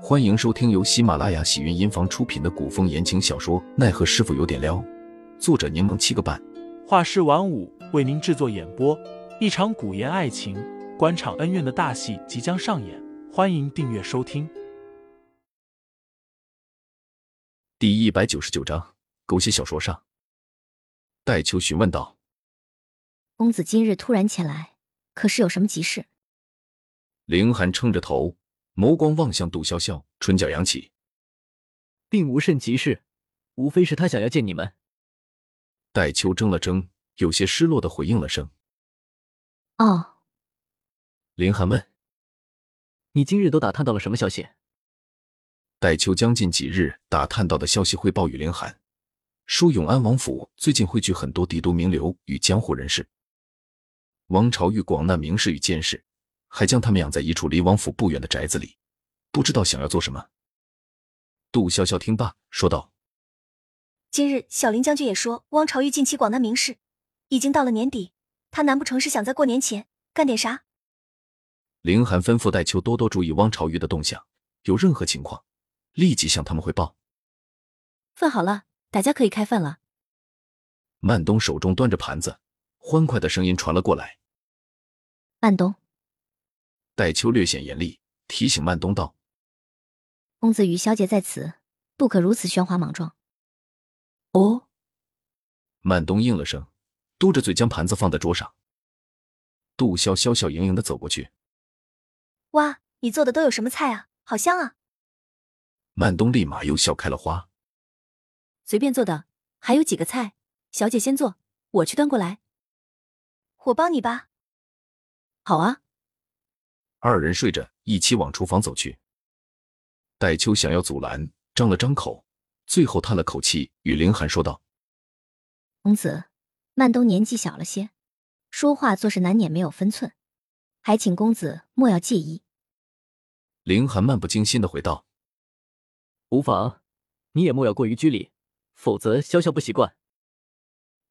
欢迎收听由喜马拉雅喜云音房出品的古风言情小说《奈何师傅有点撩》，作者柠檬七个半，画师晚舞为您制作演播。一场古言爱情、官场恩怨的大戏即将上演，欢迎订阅收听。第一百九十九章，狗血小说上，戴秋询问道：“公子今日突然前来，可是有什么急事？”凌寒撑着头。眸光望向杜潇潇，唇角扬起，并无甚急事，无非是他想要见你们。戴秋怔了怔，有些失落的回应了声：“哦。”林寒问：“你今日都打探到了什么消息？”戴秋将近几日打探到的消息汇报与林寒，说永安王府最近汇聚很多帝都名流与江湖人士，王朝玉广纳名士与剑士。还将他们养在一处离王府不远的宅子里，不知道想要做什么。杜潇潇听罢说道：“今日小林将军也说，汪朝玉近期广纳名士，已经到了年底，他难不成是想在过年前干点啥？”凌寒吩咐戴秋多多注意汪朝玉的动向，有任何情况立即向他们汇报。饭好了，大家可以开饭了。曼东手中端着盘子，欢快的声音传了过来。曼东。戴秋略显严厉，提醒曼东道：“公子与小姐在此，不可如此喧哗莽撞。”哦。曼东应了声，嘟着嘴将盘子放在桌上。杜潇潇笑盈盈的走过去：“哇，你做的都有什么菜啊？好香啊！”曼东立马又笑开了花：“随便做的，还有几个菜，小姐先做，我去端过来。”“我帮你吧。”“好啊。”二人睡着，一起往厨房走去。戴秋想要阻拦，张了张口，最后叹了口气，与凌寒说道：“公子，曼东年纪小了些，说话做事难免没有分寸，还请公子莫要介意。”凌寒漫不经心的回道：“无妨，你也莫要过于拘礼，否则潇潇不习惯。”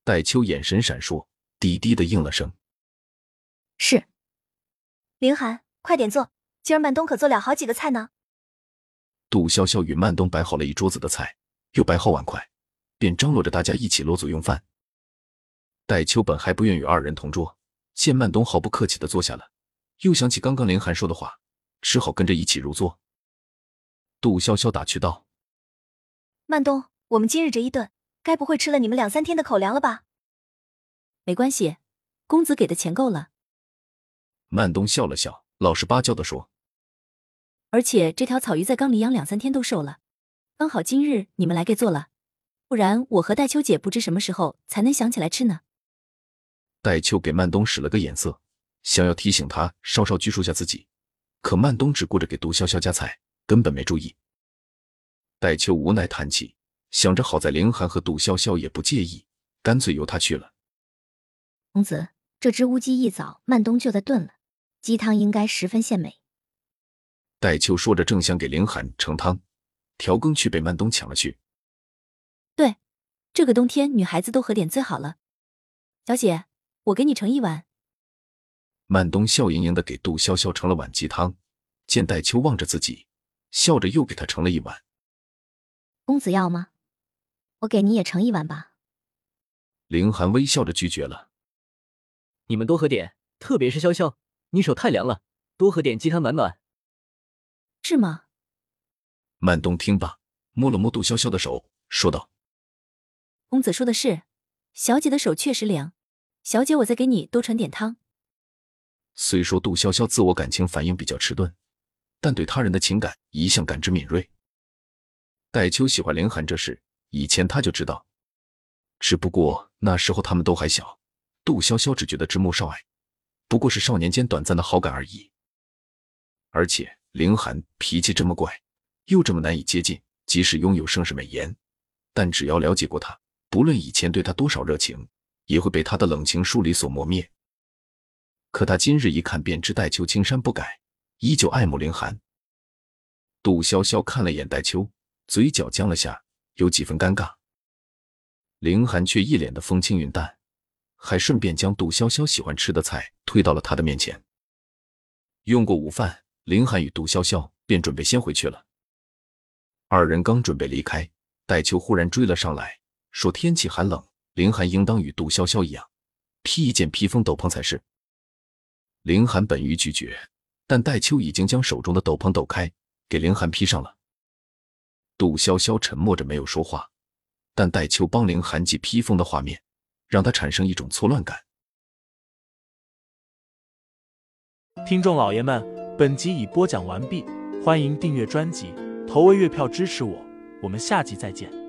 戴秋眼神闪烁，低低的应了声：“是。”凌寒。快点做，今儿曼东可做了好几个菜呢。杜潇潇与曼东摆好了一桌子的菜，又摆好碗筷，便张罗着大家一起落座用饭。戴秋本还不愿与二人同桌，见曼东毫不客气的坐下了，又想起刚刚林寒说的话，只好跟着一起入座。杜潇潇打趣道：“曼东，我们今日这一顿，该不会吃了你们两三天的口粮了吧？”没关系，公子给的钱够了。曼东笑了笑。老实巴交的说，而且这条草鱼在缸里养两三天都瘦了，刚好今日你们来给做了，不然我和戴秋姐不知什么时候才能想起来吃呢。戴秋给曼东使了个眼色，想要提醒他稍稍拘束下自己，可曼东只顾着给杜潇潇夹菜，根本没注意。戴秋无奈叹气，想着好在凌寒和杜潇潇也不介意，干脆由他去了。公子，这只乌鸡一早曼东就在炖了。鸡汤应该十分鲜美。戴秋说着，正想给凌寒盛汤，调羹却被曼东抢了去。对，这个冬天女孩子多喝点最好了。小姐，我给你盛一碗。曼东笑盈盈的给杜潇潇盛了碗鸡汤，见戴秋望着自己，笑着又给他盛了一碗。公子要吗？我给你也盛一碗吧。凌寒微笑着拒绝了。你们多喝点，特别是潇潇。你手太凉了，多喝点鸡汤暖暖。是吗？曼东听罢，摸了摸杜潇潇的手，说道：“公子说的是，小姐的手确实凉。小姐，我再给你多盛点汤。”虽说杜潇潇自我感情反应比较迟钝，但对他人的情感一向感知敏锐。戴秋喜欢凌寒这事，以前他就知道，只不过那时候他们都还小，杜潇潇只觉得知木少爱。不过是少年间短暂的好感而已，而且凌寒脾气这么怪，又这么难以接近，即使拥有盛世美颜，但只要了解过他，不论以前对他多少热情，也会被他的冷情疏离所磨灭。可他今日一看便知戴秋青山不改，依旧爱慕凌寒。杜潇潇看了眼戴秋，嘴角僵了下，有几分尴尬。凌寒却一脸的风轻云淡。还顺便将杜潇潇喜欢吃的菜推到了他的面前。用过午饭，林寒与杜潇潇便准备先回去了。二人刚准备离开，戴秋忽然追了上来，说天气寒冷，林寒应当与杜潇潇一样，披一件披风斗篷才是。林寒本欲拒绝，但戴秋已经将手中的斗篷抖开，给林寒披上了。杜潇潇沉默着没有说话，但戴秋帮林寒系披风的画面，让他产生一种错乱感。听众老爷们，本集已播讲完毕，欢迎订阅专辑，投喂月票支持我，我们下集再见。